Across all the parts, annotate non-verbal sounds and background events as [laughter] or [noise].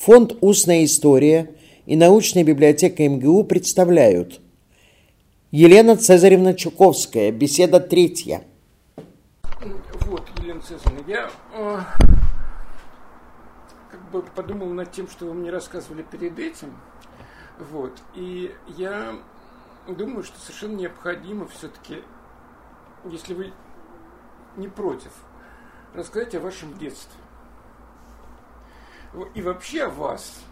Фонд «Устная история» и научная библиотека МГУ представляют Елена Цезаревна Чуковская, беседа третья. Вот, Елена Цезаревна, я э, как бы подумал над тем, что вы мне рассказывали перед этим. Вот, и я думаю, что совершенно необходимо все-таки, если вы не против, рассказать о вашем детстве. И вообще вас.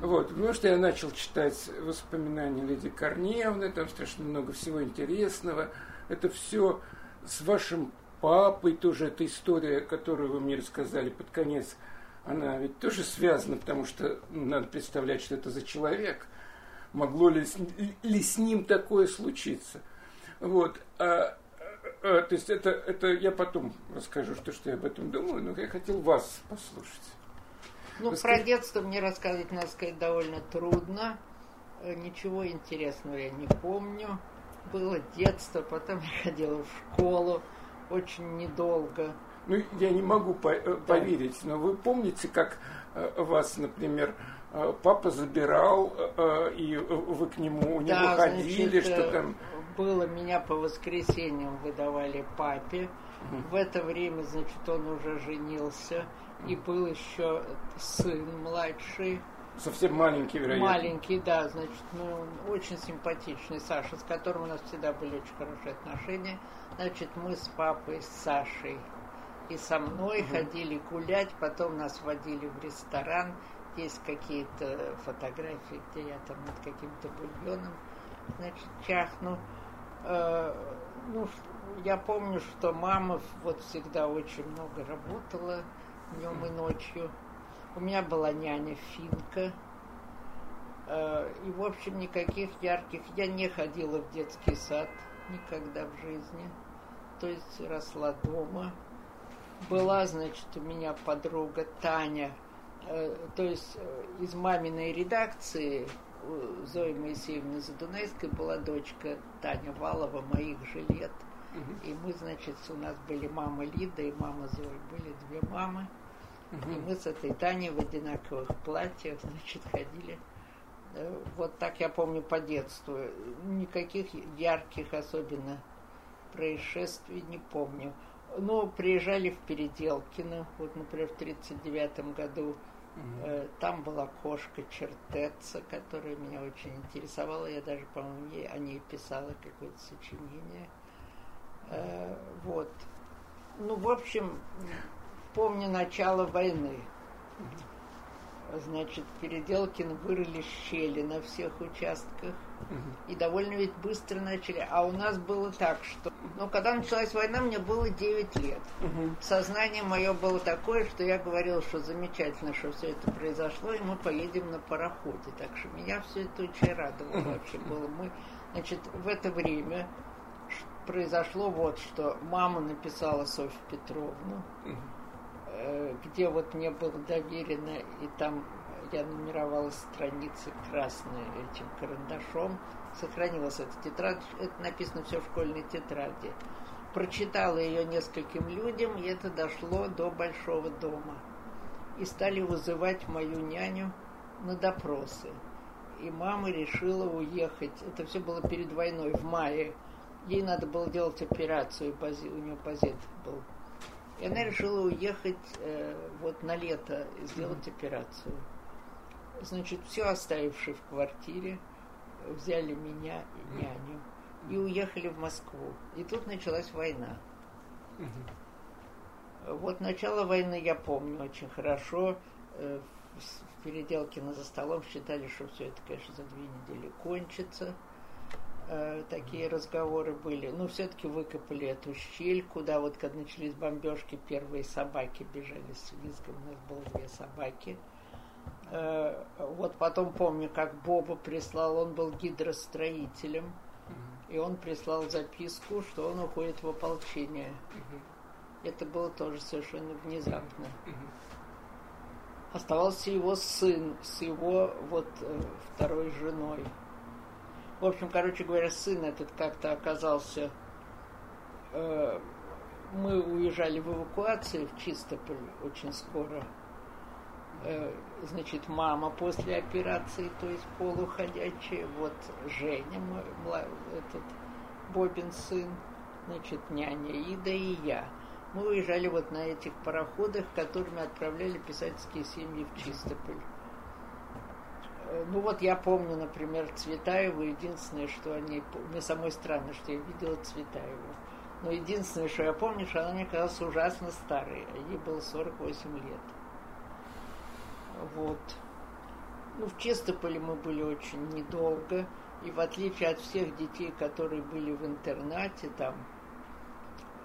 Вот, потому что я начал читать воспоминания Леди Корнеевны, там страшно много всего интересного. Это все с вашим папой тоже, эта история, которую вы мне рассказали под конец, она ведь тоже связана, потому что надо представлять, что это за человек. Могло ли, ли с ним такое случиться? Вот. А, а, то есть это, это я потом расскажу, что, что я об этом думаю, но я хотел вас послушать. Ну, Расскажи. про детство мне рассказывать, надо сказать, довольно трудно. Э, ничего интересного я не помню. Было детство, потом я ходила в школу очень недолго. Ну, я не могу по э, да. поверить, но вы помните, как э, вас, например, папа забирал, и вы к нему у да, него ходили, значит, что там... Было, меня по воскресеньям выдавали папе. В это время, значит, он уже женился и был еще сын младший. Совсем маленький, вероятно. Маленький, да, значит, ну, очень симпатичный Саша, с которым у нас всегда были очень хорошие отношения. Значит, мы с папой, с Сашей и со мной угу. ходили гулять, потом нас водили в ресторан. Есть какие-то фотографии, где я там над каким-то бульоном, значит, чахну. Э, ну, я помню, что мама вот всегда очень много работала, днем и ночью. У меня была няня Финка. Э, и, в общем, никаких ярких... Я не ходила в детский сад никогда в жизни. То есть росла дома. Была, значит, у меня подруга Таня, э, то есть э, из маминой редакции Зои Моисеевны Задунайской была дочка Таня Валова, моих же лет. И мы, значит, у нас были мама Лида и мама Зои, были две мамы. Угу. И мы с этой Таней в одинаковых платьях, значит, ходили. Э, вот так я помню по детству. Никаких ярких особенно происшествий не помню. Но приезжали в Переделкино, вот, например, в 1939 году. Угу. Там была кошка Чертеца, которая меня очень интересовала. Я даже, по-моему, о ней писала какое-то сочинение. Э, вот. Ну, в общем, помню начало войны. Значит, Переделкин вырыли щели на всех участках. И довольно ведь быстро начали. А у нас было так, что... Ну, когда началась война, мне было 9 лет. Сознание мое было такое, что я говорила, что замечательно, что все это произошло, и мы поедем на пароходе. Так что меня все это очень радовало вообще было. Мы, значит, в это время произошло вот что. Мама написала Софью Петровну. Э, где вот мне было доверено, и там я нумеровала страницы красные этим карандашом. Сохранилась эта тетрадь, это написано все в школьной тетради. Прочитала ее нескольким людям, и это дошло до большого дома. И стали вызывать мою няню на допросы. И мама решила уехать. Это все было перед войной, в мае. Ей надо было делать операцию, у нее позит был и она решила уехать э, вот на лето, сделать операцию. Значит, все оставивши в квартире, взяли меня и няню и уехали в Москву. И тут началась война. Вот начало войны я помню очень хорошо. Э, в Переделкино за столом считали, что все это, конечно, за две недели кончится э, такие разговоры были. Но все-таки выкопали эту щель, куда вот, когда начались бомбежки, первые собаки бежали с визгом. У нас было две собаки. Э, вот потом помню, как Боба прислал, он был гидростроителем, и он прислал записку, что он уходит в ополчение. Это было тоже совершенно внезапно. Оставался его сын с его вот э, второй женой. В общем, короче говоря, сын этот как-то оказался... Э, мы уезжали в эвакуацию в Чистополь очень скоро. Э, значит, мама после операции, то есть полуходячая, вот Женя, мой, этот Бобин сын, значит, няня Ида и я. Мы уезжали вот на этих пароходах, которыми отправляли писательские семьи в Чистополь. Э, ну вот я помню, например, Цветаеву, единственное, что они... Мне самой странно, что я видела Цветаеву. Но единственное, что я помню, что она мне казалась ужасно старой. Ей было 48 лет. Вот. Ну, в Чистополе мы были очень недолго. И в отличие от всех детей, которые были в интернате, там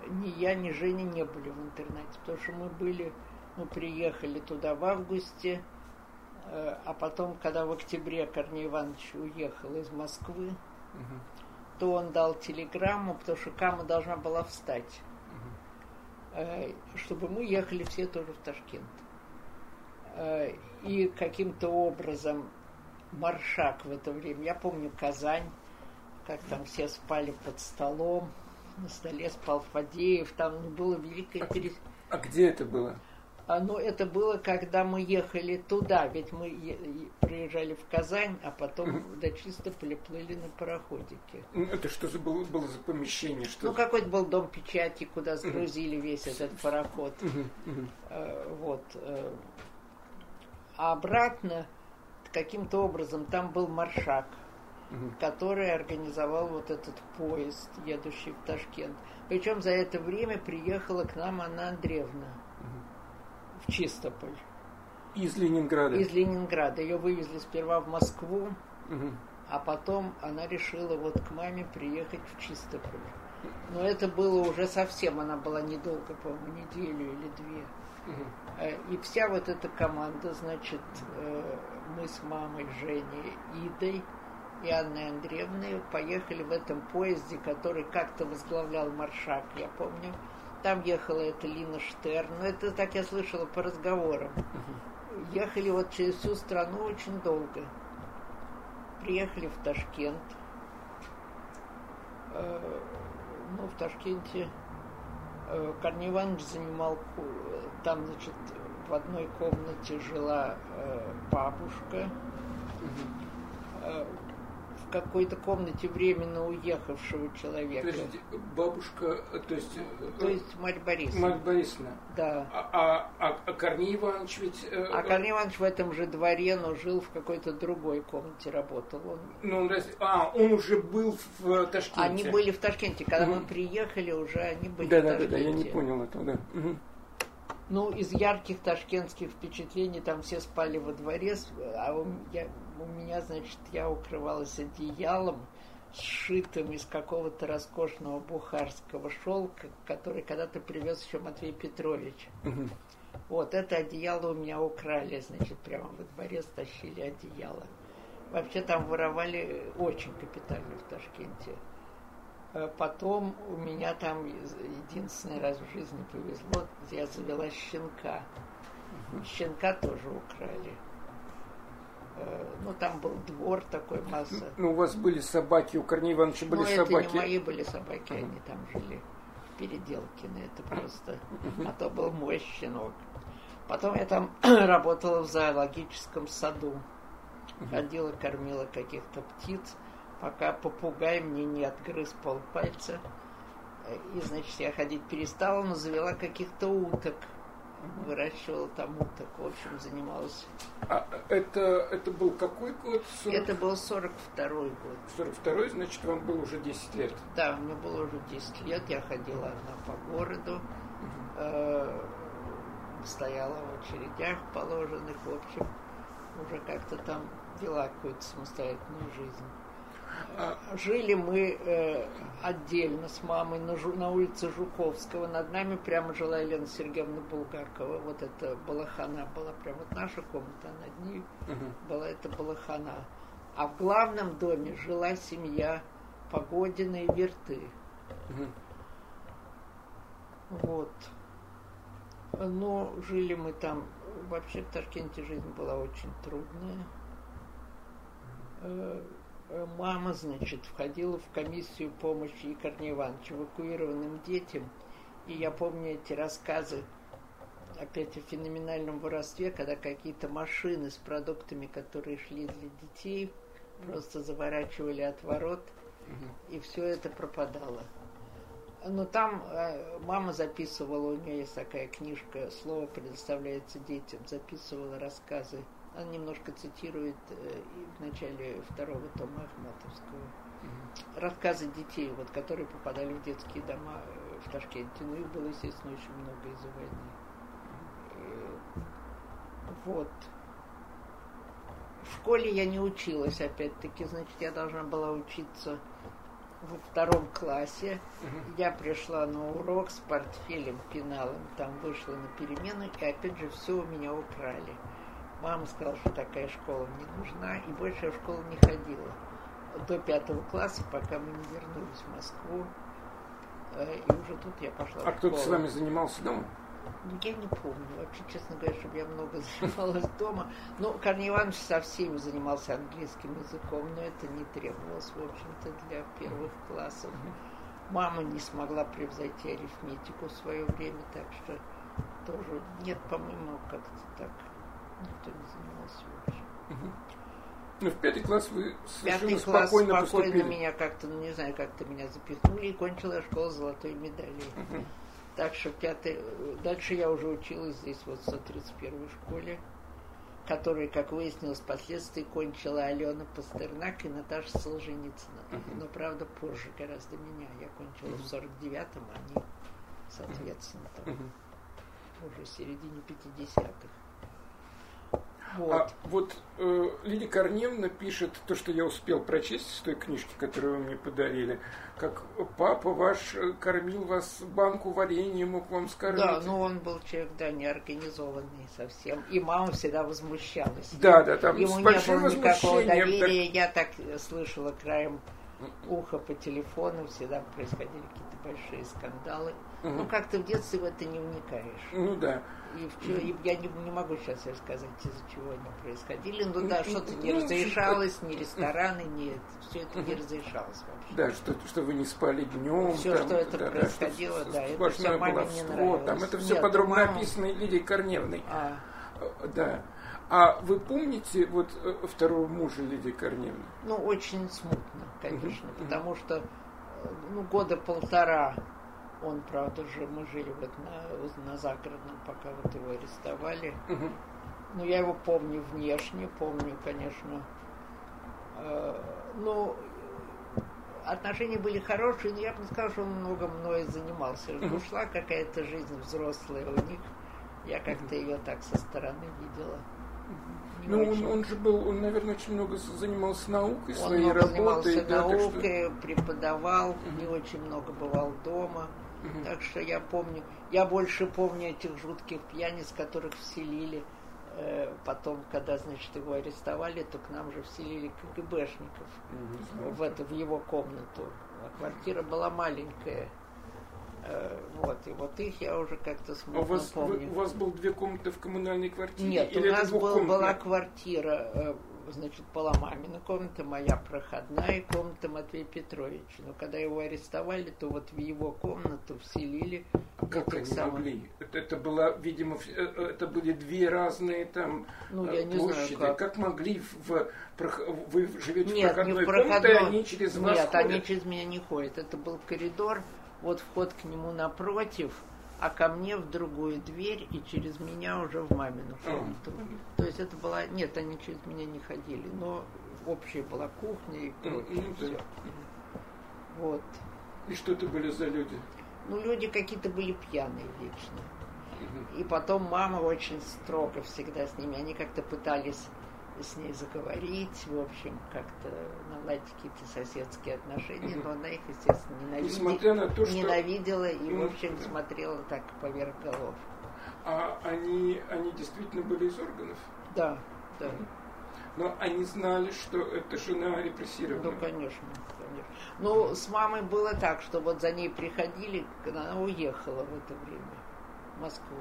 ни я, ни Женя не были в интернате, потому что мы были, мы приехали туда в августе, а потом, когда в октябре Корней Иванович уехал из Москвы, угу. то он дал телеграмму, потому что Кама должна была встать, угу. чтобы мы ехали все тоже в Ташкент. Э, и каким-то образом Маршак в это время, я помню Казань, как там все спали под столом, на столе спал Фадеев, там было великое а. А где это было? А, ну, это было, когда мы ехали туда, ведь мы приезжали в Казань, а потом до Чистополя плыли на пароходике. Ну, это что же было, было за помещение? Что... Ну, какой-то был дом печати, куда сгрузили весь этот пароход. А, вот. Э, а обратно каким-то образом там был маршак, который организовал вот этот поезд, едущий в Ташкент. Причем за это время приехала к нам Анна Андреевна. В Чистополь. Из Ленинграда? Из Ленинграда. Ее вывезли сперва в Москву, угу. а потом она решила вот к маме приехать в Чистополь. Но это было уже совсем, она была недолго, по-моему, неделю или две. Угу. И вся вот эта команда, значит, э, мы с мамой Женей Идой и Анной Андреевной поехали в этом поезде, который как-то возглавлял Маршак, я помню. Там ехала эта Лина Штерн, но это так я слышала по разговорам. Угу. Ехали вот через всю страну очень долго. Приехали в Ташкент. Э, ну, в Ташкенте Э, Корней Иванович занимал, там, значит, в одной комнате жила э, бабушка, угу какой-то комнате временно уехавшего человека. То есть бабушка, то есть... То есть мать Борисовна. Мать Борисовна. Да. А, а, а Корней Иванович ведь... Э, а Корней Иванович в этом же дворе, но жил в какой-то другой комнате, работал. Он... Ну, он раз... А, он уже был в Ташкенте. Они были в Ташкенте. Когда угу. мы приехали, уже они были да, в Ташкенте. Да, да, да, я не понял этого, да. Угу. Ну, из ярких ташкентских впечатлений там все спали во дворе, а у, я, у меня, значит, я укрывалась одеялом, сшитым из какого-то роскошного бухарского шелка, который когда-то привез еще Матвей Петрович. Угу. Вот это одеяло у меня украли, значит, прямо во дворе стащили одеяло. Вообще там воровали очень капитально в Ташкенте. Э, потом у меня там единственный раз в жизни повезло, я завела щенка. Щенка тоже украли. Э, ну, там был двор такой, масса. Ну, у вас были собаки, у Корнея Ивановича были ну, собаки. это не мои были собаки, они там жили. Переделкины, это просто. А то был мой щенок. Потом я там [clears throat] работала в зоологическом саду. Ходила, кормила каких-то птиц пока попугай мне не отгрыз полпальца. И, значит, я ходить перестала, но завела каких-то уток. Выращивала там уток, в общем, занималась. А это, это был какой год? 40... Это был 42-й год. 42-й, значит, вам было уже 10 лет? Да, мне было уже 10 лет. Я ходила одна по городу, э, стояла в очередях положенных, в общем, уже как-то там вела какую-то самостоятельную жизнь. Жили мы э, отдельно с мамой на, Жу, на улице Жуковского. Над нами прямо жила Елена Сергеевна Булгакова. Вот это Балахана была прямо вот наша комната, а над ней угу. была эта Балахана. А в главном доме жила семья Погодина и Верты. Угу. Вот. Но жили мы там. Вообще в Ташкенте жизнь была очень трудная Э, мама, значит, входила в комиссию помощи Корнея Ивановича эвакуированным детям. И я помню эти рассказы опять о феноменальном воровстве, когда какие-то машины с продуктами, которые шли для детей, просто заворачивали от ворот, и все это пропадало. Но там э, мама записывала, у нее есть такая книжка «Слово предоставляется детям», записывала рассказы. Она немножко цитирует э, в начале второго тома Ахматовского. Рассказы детей, вот, которые попадали в детские дома э, в Ташкенте. Ну, их было, естественно, очень много из-за войны. Э, вот. В школе я не училась, опять-таки, значит, я должна была учиться во втором классе. Угу. Я пришла на урок с портфелем, пеналом, там вышла на перемену, и опять же все у меня украли. Мама сказала, что такая школа мне нужна, и больше я в школу не ходила. До пятого класса, пока мы не вернулись в Москву. Э, и уже тут я пошла А кто-то с вами занимался дома? Ну, я не помню. Вообще, честно говоря, чтобы я много [laughs] занималась дома. Ну, Корней Иванович со всеми занимался английским языком, но это не требовалось, в общем-то, для первых классов. Мама не смогла превзойти арифметику в свое время, так что тоже нет, по-моему, как-то так никто не занимался вообще. Ну, в пятый класс вы совершенно пятый класс спокойно, спокойно меня как-то, ну, не знаю, как-то меня запихнули и кончила школу золотой медалью. Uh-huh. Так что пятый, дальше я уже училась здесь вот в 131 школе, которую, как выяснилось, впоследствии кончила Алена Пастернак и Наташа Солженицына. Uh-huh. Но, правда, позже гораздо меня. Я кончила uh-huh. в 49-м, а они, соответственно, там, uh-huh. уже в середине 50-х. Вот, а вот э, Лидия Корневна пишет то, что я успел прочесть из той книжки, которую вы мне подарили, как папа ваш э, кормил вас банку варенья, мог вам скормить. Да, ну он был человек, да, неорганизованный совсем. И мама всегда возмущалась. Да, да, там Ему не было никакого доверия. Так... Я так слышала краем уха по телефону, всегда происходили какие-то большие скандалы. Угу. Ну, как-то в детстве в это не вникаешь. Ну да. И, в, и я не, не могу сейчас рассказать, из-за чего они происходили. Ну да, что-то не ну, разрешалось, ни рестораны, ни все это не разрешалось вообще. Да, что, что вы не спали днем. Все, там, что это да, происходило, да, да это все маме не нравилось. Там это все Нет, подробно мама... описано Лидией Корневной. А. Да. А вы помните вот э, второго мужа Лидии Корневны? Ну, очень смутно, конечно, угу. потому что э, ну, года полтора он, правда же, мы жили вот на, на загородном, пока вот его арестовали. Угу. Ну, я его помню внешне, помню, конечно. Э, ну, отношения были хорошие, но я бы не сказала, что он много мной занимался. Угу. Ушла какая-то жизнь взрослая у них. Я как-то ее так со стороны видела. Ну, он, он же был, он, наверное, очень много занимался наукой, он своей работой. Он да, наукой, что... преподавал, угу. не очень много бывал дома. Угу. Так что я помню, я больше помню этих жутких пьяниц, которых вселили э, потом, когда, значит, его арестовали, то к нам же вселили КГБшников в, эту, в его комнату. А квартира была маленькая. Э, вот, и вот их я уже как-то смутно а у вас, помню. Вы, у вас было две комнаты в коммунальной квартире? Нет, Или у нас был, была квартира э, значит, была мамина комната, моя проходная комната Матвея Петровича. Но когда его арестовали, то вот в его комнату вселили. А как они самых... могли? Это, это было, видимо, э, э, это были две разные там ну, я не площади. Знаю, как. как могли в, вы живете Нет, в проходной, не в проходной комнате, они через вас Нет, ходят? они через меня не ходят. Это был коридор, вот вход к нему напротив – а ко мне в другую дверь и через меня уже в мамину комнату. То есть это была... Нет, они через меня не ходили, но общая была кухня и прочее. Mm. Все. Вот. И что это были за люди? Ну, люди какие-то были пьяные вечно. И потом мама очень строго всегда с ними. Они как-то пытались с ней заговорить, в общем, как-то наладить какие-то соседские отношения, но она их, естественно, ненавидела, на то, что... ненавидела и, в общем, смотрела так поверх голов. А они, они действительно были из органов? Да, да. Но они знали, что это жена репрессирована? Ну, конечно, конечно. Ну, с мамой было так, что вот за ней приходили, она уехала в это время в Москву.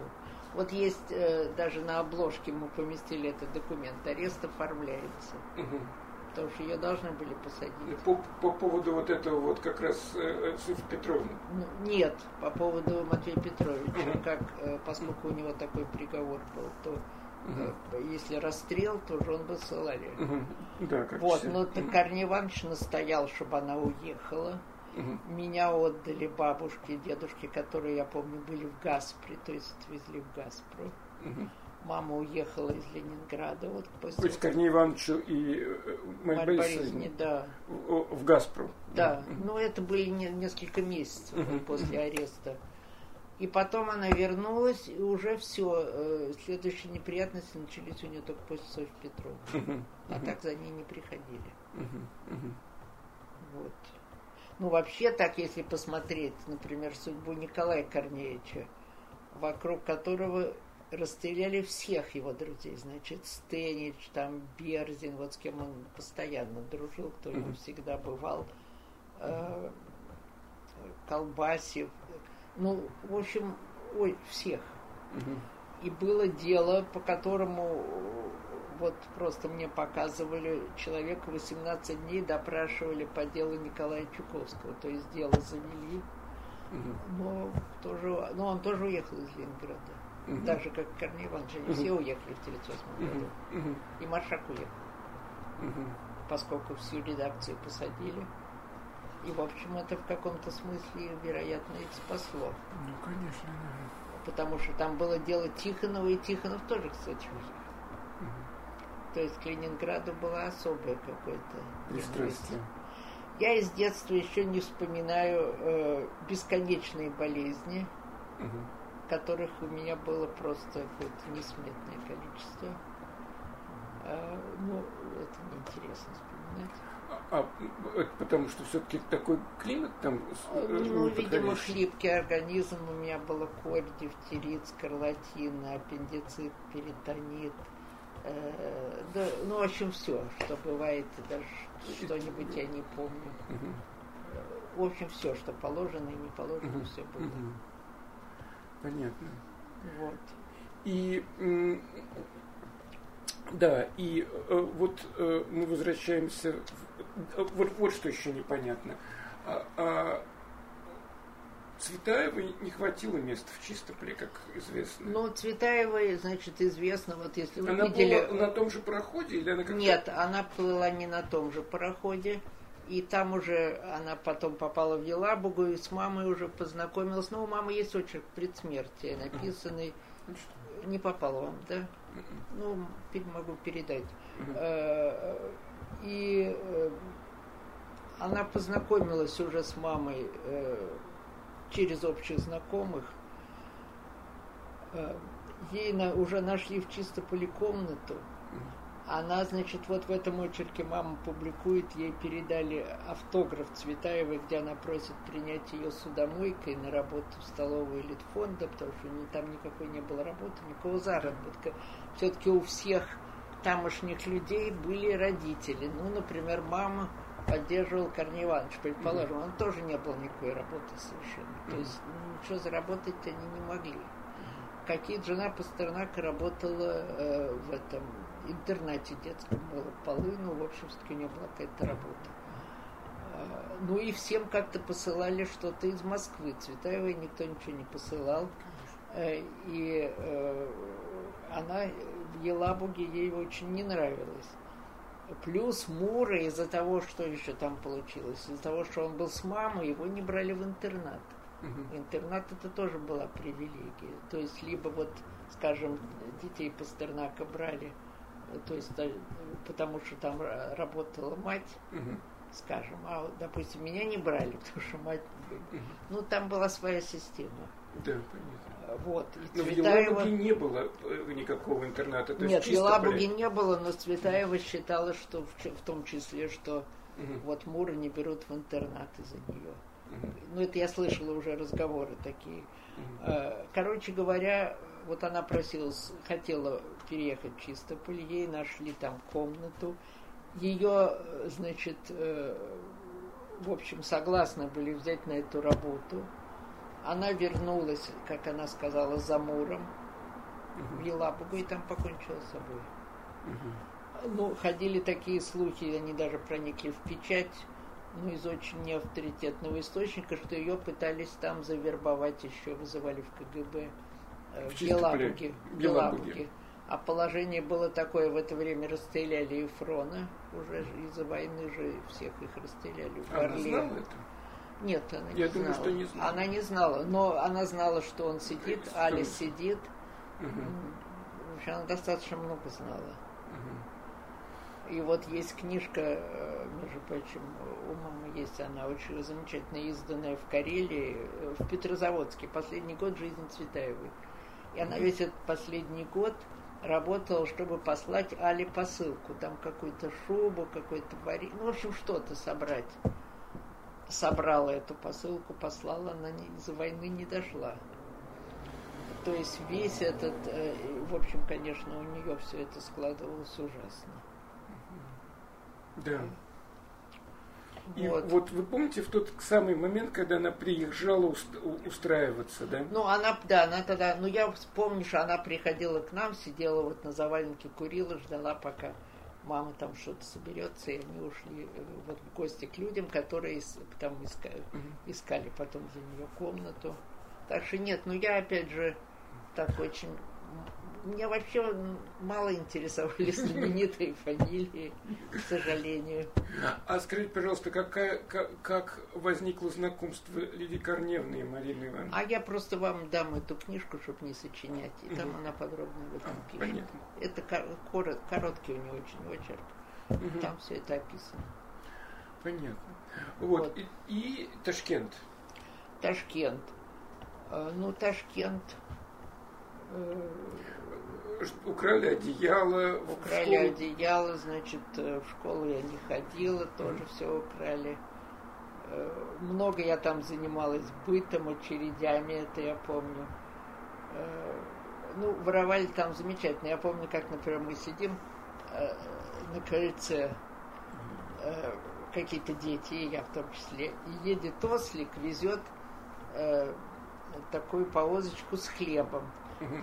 Вот есть э, даже на обложке мы поместили этот документ. Арест оформляется. Угу. потому что ее должны были посадить. По, по поводу вот этого вот как раз э, Софьи Петровны? Ну, нет, по поводу Матвея Петровича, угу. как, э, поскольку у него такой приговор был, то угу. если расстрел, то уже он бы ссылали. Угу. Да, как вот, все. но угу. Корней Иванович настоял, чтобы она уехала. Угу. Меня отдали бабушке и дедушке, которые, я помню, были в Гаспре, то есть отвезли в Гаспру. Угу. Мама уехала из Ленинграда. Вот после... То есть Корней Ивановичу и э, Марье Борисовне да. в, в Газпру. Да, угу. но это были не, несколько месяцев угу. после ареста. И потом она вернулась, и уже все. Э, следующие неприятности начались у нее только после Софьи Петровны. Uh-huh. А uh-huh. так за ней не приходили. Uh-huh. Вот. Ну, вообще так, если посмотреть, например, судьбу Николая Корнеевича, вокруг которого расстреляли всех его друзей. Значит, Стенич, там, Берзин, вот с кем он постоянно дружил, кто ему всегда бывал, э, Колбасев, ну, в общем, ой, всех. И было дело, по которому вот просто мне показывали, человека 18 дней допрашивали по делу Николая Чуковского, то есть дело завели, угу. но, тоже, но он тоже уехал из Ленинграда, угу. так же, как Корней Иванович, они угу. все уехали в 1938 году, угу. и Маршак уехал, угу. поскольку всю редакцию посадили. И, в общем, это в каком-то смысле, вероятно, их спасло. Ну, конечно, да. Потому что там было дело Тихонова, и Тихонов тоже, кстати, уехал. То есть к Ленинграду было особое какое-то пристрастие. Я из детства еще не вспоминаю э, бесконечные болезни, угу. которых у меня было просто какое-то несметное количество. А, ну, это неинтересно вспоминать. А, а потому что все-таки такой климат там э, Ну, видимо, хлипкий организм. У меня было корь, дифтерит, скарлатина, аппендицит, перитонит – Э, да, ну, в общем, все, что бывает, даже что-нибудь я не помню. В общем, все, что положено и не положено, все было. Понятно. Вот. И да, и э, вот э, мы возвращаемся. В, вот, вот что еще непонятно. А, а Цветаевой не хватило места в Чистополе, как известно. Ну, Цветаевой, значит, известно, вот если вы она видели... Она была на том же пароходе или она как-то... Нет, она плыла не на том же пароходе. И там уже она потом попала в Елабугу и с мамой уже познакомилась. Но у мамы есть очерк предсмертия, написанный. Ну, не попала вам, да? Ну, могу передать. Э, и э, она познакомилась уже с мамой э, через общих знакомых. Э, ей на, уже нашли в Чистополе комнату. Она, значит, вот в этом очерке мама публикует, ей передали автограф Цветаевой, где она просит принять ее судомойкой на работу в столовую Литфонда, потому что там никакой не было работы, никакого заработка. Все-таки у всех тамошних людей были родители. Ну, например, мама поддерживал Корней Иванович, предположим, он тоже не было никакой работы совершенно. То есть ничего заработать они не могли. Какие жена Пастернака работала э, в этом интернате детском, было полы, ну, в общем, все-таки у нее была какая-то работа. Э, ну и всем как-то посылали что-то из Москвы. Цветаевой никто ничего не посылал. Э, и э, она в Елабуге ей очень не нравилось. Плюс Мура из-за того, что еще там получилось, из-за того, что он был с мамой, его не брали в интернат. Угу. Интернат это тоже была привилегия. То есть либо вот, скажем, детей Пастернака брали, то есть э, потому что там работала мать, угу. скажем, а допустим меня не брали, [laughs] потому что мать, угу. ну там была своя система. Да, понятно. Вот. И но Цветаева... в Елабуге не было э, никакого интерната. То Нет, в Елабуге не было, но Цветаева считала, что в, в том числе, что угу. вот Мура не берут в интернат из-за нее. Угу. Ну, это я слышала уже разговоры такие. Угу. Короче говоря, вот она просилась, хотела переехать в Чистополь, ей нашли там комнату. Ее, значит, э, в общем, согласны были взять на эту работу. Она вернулась, как она сказала, за Муром в Елабугу и там покончила с собой. Ну, ходили такие слухи, они даже проникли в печать, ну, из очень неавторитетного источника, что ее пытались там завербовать еще, вызывали в КГБ э, в, в Белабуге. Белабуге. А положение было такое, в это время расстреляли Ефрона, уже из-за войны же всех их расстреляли в Она знала это? Нет, она Я не думаю, знала. что не знала. Она не знала, но она знала, что он сидит, Али он- сидит. Мгм. В общем, она достаточно много знала. Мгм. И вот есть книжка, э, между прочим, у мамы есть, она очень замечательно изданная в Карелии, э, в Петрозаводске, последний год жизни Цветаевой. И она весь этот последний год работала, чтобы послать Али посылку, там какую-то шубу, какой-то варенье, ну, в общем, что-то собрать. Собрала эту посылку, послала, она не- из-за войны не дошла. То есть весь этот, э, в общем, конечно, у нее все это складывалось ужасно. Да. И Вот. вот. вы помните в тот самый момент, когда она приезжала уст- устраиваться, да? Ну, она, да, она тогда, ну, я вспомню, что она приходила к нам, сидела вот на заваленке, курила, ждала, пока мама там что-то соберется, и они ушли э, вот в гости к людям, которые там искали, искали потом за нее комнату. Так что нет, ну, я опять же так очень... Меня вообще мало интересовали [laughs] знаменитые фамилии, к сожалению. А скажите, пожалуйста, какая, как, как возникло знакомство Лидии Корневны и Марины Ивановны? А я просто вам дам эту книжку, чтобы не сочинять, и там она подробно об этом А, пишет. понятно. Это кор- корот- короткий у нее очень очерк. Мгм. Там все это описано. Понятно. Вот. Вот. И, и Ташкент. Ташкент. Э, Ну, Ташкент. Украли одеяло. Украли одеяло, значит, э, в школу я не ходила, тоже все украли. Э, Много я там занималась бытом, очередями, это я помню. Э, Ну, воровали там замечательно. Я помню, как, например, мы сидим на крыльце, какие-то дети, я в том числе, и едет ослик, везет такую повозочку с хлебом.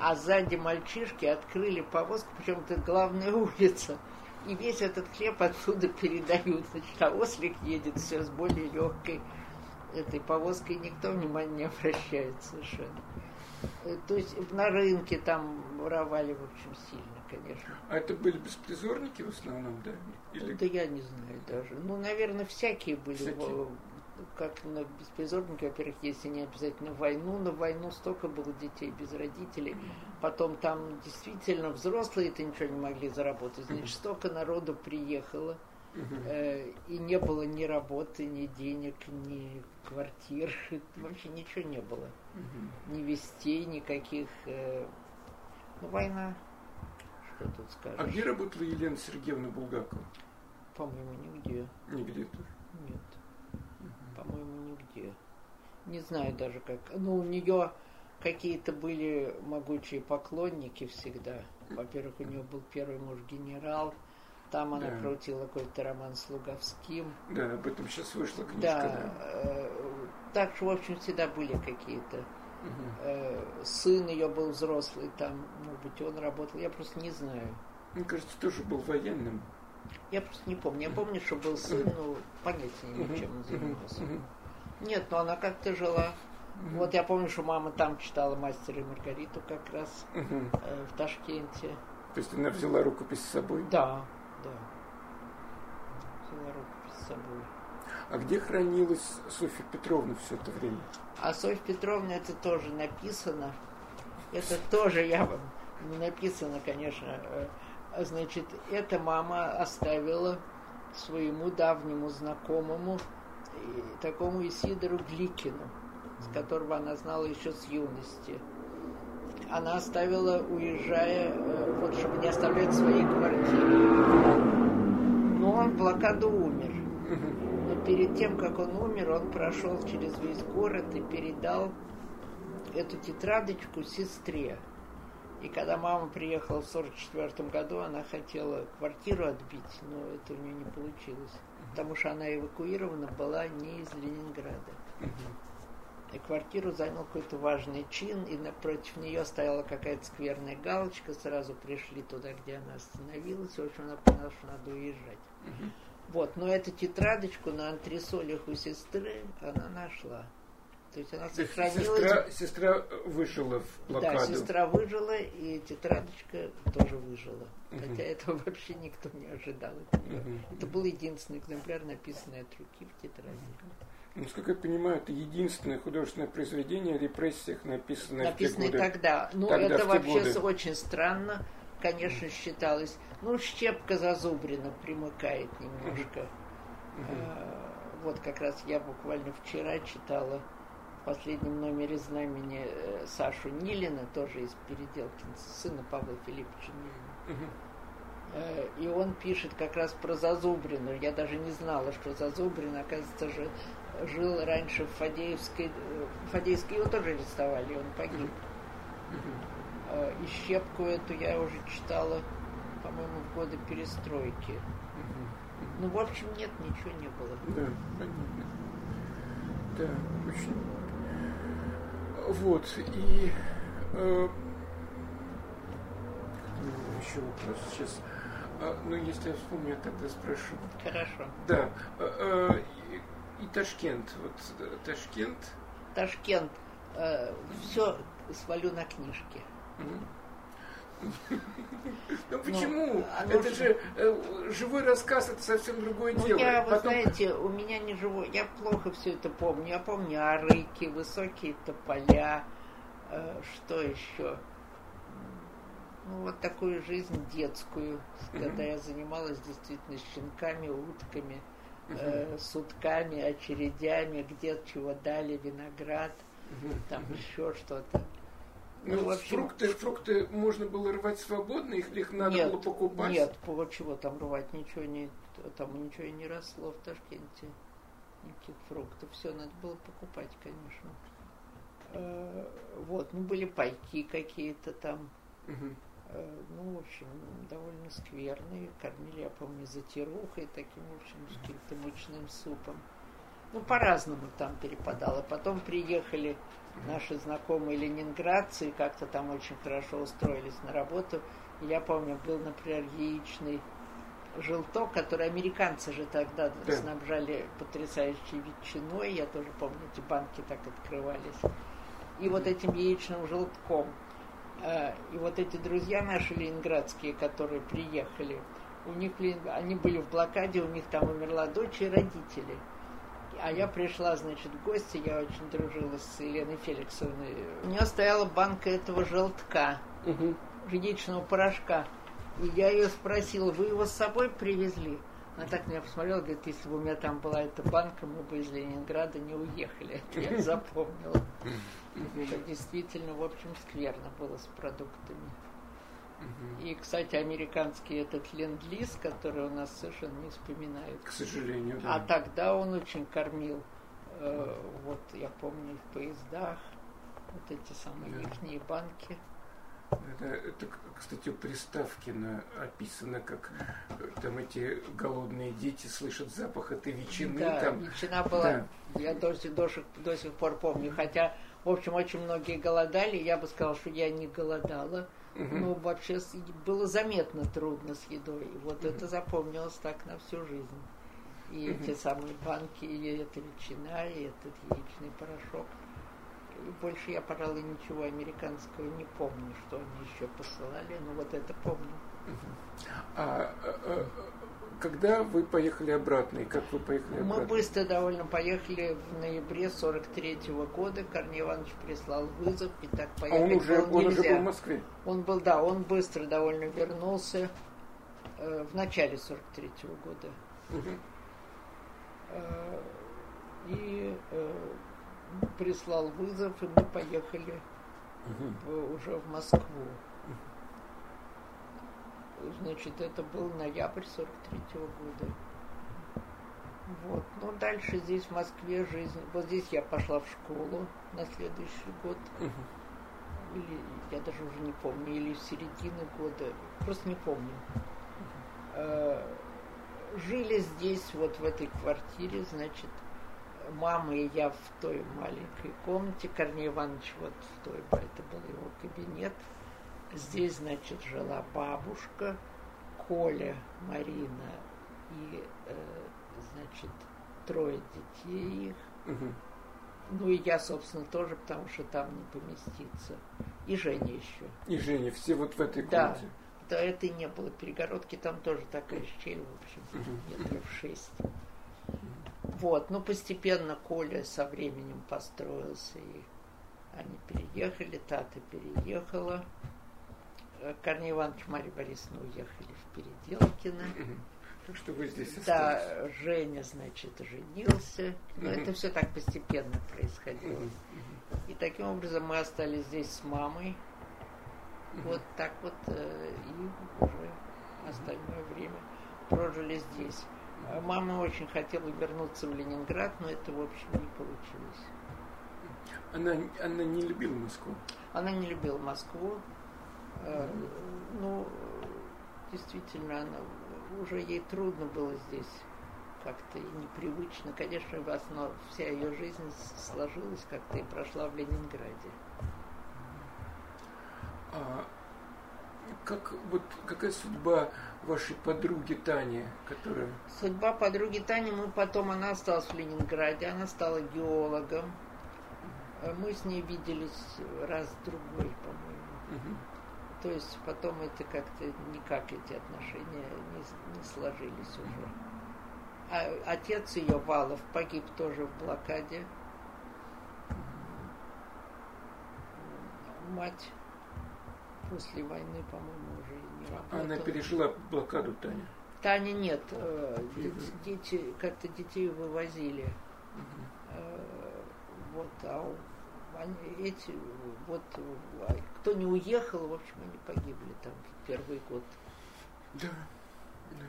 А сзади мальчишки открыли повозку, причем это главная улица. И весь этот хлеб оттуда передают. Значит, а ослик едет все с более легкой этой повозкой, никто внимания не обращает совершенно. Э, То есть на рынке там воровали, в общем, сильно, конечно. А это были беспризорники в основном, да? Или... Да я не знаю даже. Ну, наверное, всякие были. Всякие. Как на беспризорники, во-первых, если не обязательно войну, на войну столько было детей без родителей. Потом там действительно взрослые-то ничего не могли заработать. Значит, столько народу приехало. Э, и не было ни работы, ни денег, ни квартир. [laughs] Вообще ничего не было. Ни вестей, никаких. э, Ну, война. Что тут скажешь? А где работала Елена Сергеевна Булгакова? По-моему, нигде. Нигде тоже. Нигде. Не знаю даже как. Ну, у нее какие-то были могучие поклонники всегда. Во-первых, у нее был первый муж генерал. Там она Да. крутила какой-то роман с Луговским. Да, об этом сейчас вышла книжка. Да. да. э, Так что, в общем, всегда были какие-то. Э, Сын ее был взрослый там, может быть, он работал. Я просто не знаю. Мне кажется, тоже был военным. Я просто не помню. Я помню, что был сын, но понятия не имею, чем он занимался. Нет, но она как-то жила. Вот я помню, что мама там читала «Мастера и Маргариту» как раз Мгм. э, в Ташкенте. То есть она взяла рукопись с собой. Да, да. Взяла рукопись с собой. А где хранилась Софья Петровна все это время? А Софья Петровна это тоже написано. Это тоже я вам не написано, конечно. э, Значит, эта мама оставила своему давнему знакомому, такому Исидору Гликину, с которого она знала еще с юности. Она оставила, уезжая, э, вот чтобы не оставлять своей квартиры. Но он в блокаду умер. Но перед тем, как он умер, он прошел через весь город и передал эту тетрадочку сестре. И когда мама приехала в 1944 году, она хотела квартиру отбить, но это у нее не получилось. Потому что она эвакуирована была не из Ленинграда. И квартиру занял какой-то важный чин, и напротив нее стояла какая-то скверная галочка. Сразу пришли туда, где она остановилась. И, в общем, она поняла, что надо уезжать. Вот, но эту тетрадочку на антресолях у сестры она нашла. То есть она сохранилась. Сестра, сестра выжила в Да, блокаду. сестра выжила, и тетрадочка тоже выжила. Мгм. Хотя этого вообще никто не ожидал. Мгм. Это был единственный экземпляр, написанный от руки в тетради. Насколько я понимаю, это единственное художественное произведение о репрессиях, написанное, Написанный в те годы. тогда. Ну, Тогда, это вообще годы. очень странно. Конечно, считалось. Ну, щепка зазубрина примыкает немножко. А, Вот как раз я буквально вчера читала последнем номере знамени э, Сашу Нилина, тоже из Переделкинца, сына Павла Филипповича Нилина. Э, И он пишет как раз про Зазубрину. Я даже не знала, что Зазубрин, оказывается, же жил раньше в Фадеевской. э, В Фадеевской его тоже арестовали, и он погиб. И щепку эту я уже читала, по-моему, в годы перестройки. Ну, в общем, нет, ничего не было. Да, понятно. Да, очень. Вот, и э, еще вопрос сейчас. А, ну, если я вспомню, я тогда спрошу. Хорошо. Да, э, э, и, и Ташкент. Вот э, Ташкент. Ташкент. все свалю на книжки. Мгм. Ну почему? оно это же- э, живой рассказ, это совсем другое Ну, дело. я, вы Потом- знаете, у меня не живой, я плохо все это помню. Я помню арыки, высокие тополя, э, что еще? Ну, вот такую жизнь детскую, когда я занималась действительно щенками, утками, э, сутками, очередями, где чего дали, виноград, там еще что-то. Ну, Ну, в общем, фрукты, фрукты можно было рвать свободно, их, их надо нет, было покупать. Нет, чего там рвать, ничего не, там ничего и не росло в Ташкенте, никаких фруктов, все надо было покупать, конечно. Э, Вот, ну были пайки какие-то там, э, ну, в общем, довольно скверные, кормили, я помню, затирухой, таким, в общем, с каким-то мучным супом. Ну, по-разному там перепадало. Потом приехали наши знакомые ленинградцы, как-то там очень хорошо устроились на работу. Я помню, был, например, яичный желток, который американцы же тогда Да. снабжали потрясающей ветчиной. Я тоже помню, эти банки так открывались. И вот этим яичным желтком. Э, И вот эти друзья наши ленинградские, которые приехали, у них, они были в блокаде, у них там умерла дочь и родители. А я пришла, значит, в гости, я очень дружила с Еленой Феликсовной. У нее стояла банка этого желтка, Мгм. яичного порошка. И я ее спросила, вы его с собой привезли? Она так меня посмотрела, говорит, если бы у меня там была эта банка, мы бы из Ленинграда не уехали. Это [laughs] я запомнила. [laughs] Что действительно, в общем, скверно было с продуктами. И, кстати, американский этот ленд-лиз, который у нас совершенно не вспоминают. К сожалению, да. А тогда он очень кормил. Э, вот я помню в поездах вот эти самые Да. ихние банки. Это, это, кстати, у Приставкина описано, как э, там эти голодные дети слышат запах этой ветчины. да, там. ветчина была, я до до, до сих пор помню. Хотя, в общем, очень многие голодали. Я бы сказала, что я не голодала. Но вообще было заметно трудно с едой. И вот это запомнилось так на всю жизнь. И эти самые банки, и эта ветчина, и этот яичный порошок. И больше я, пожалуй, ничего американского не помню, что они еще посылали, но вот это помню. А когда вы поехали обратно, и как вы поехали Мы обратно? быстро довольно поехали в ноябре 43 года. Корней Иванович прислал вызов, и так А поехать он уже, он уже был в Москве. Он был, да, он быстро довольно вернулся э, в начале 43 года. Мгм. Э, и э, прислал вызов, и мы поехали Мгм. в- уже в Москву. Значит, это был ноябрь 43 года. Вот. Ну, дальше здесь, в Москве, жизнь... Вот здесь я пошла в школу на следующий год. Мгм. Или, я даже уже не помню, или в середине года. Просто не помню. Э, Жили здесь, вот в этой квартире, значит, мама и я в той маленькой комнате. Корней Иванович вот в той, это был его кабинет. Здесь, значит, жила бабушка, Коля, Марина и, э, значит, трое детей их. Мгм. Ну и я, собственно, тоже, потому что там не поместиться. И Женя еще. И Женя, все вот в этой Да. комнате. Да, это и не было перегородки, там тоже такая щель, в общем, метров шесть. Вот, ну постепенно Коля со временем построился, и они переехали, Тата переехала. Э, Корней Иванович и Марья Борисовна уехали в Переделкино. Так что вы здесь остались. Да, Женя, значит, женился. Но это все так постепенно происходило. И таким образом мы остались здесь с мамой. Вот так вот э, и уже остальное время прожили здесь. А Мама очень хотела вернуться в Ленинград, но это, в общем, не получилось. Она, она не любила Москву. Она не любила Москву. Э, Ну, действительно, она уже ей трудно было здесь как-то и непривычно. Конечно, в основном вся ее жизнь сложилась как-то и прошла в Ленинграде. А как, вот, какая судьба вашей подруги Тани, которая... Судьба подруги Тани, мы потом, она осталась в Ленинграде, она стала геологом. Э, Мы с ней виделись раз-другой, по-моему. Мгм. То есть потом это как-то никак эти отношения не, не сложились уже. А отец ее, Валов, погиб тоже в блокаде. Мать после войны, по-моему, уже не работала. Она пережила блокаду Таня. Таня нет. э, дети, как-то детей вывозили. Э, Вот, а они, эти, вот, а кто не уехал, в общем, они погибли там в первый год. Да. да.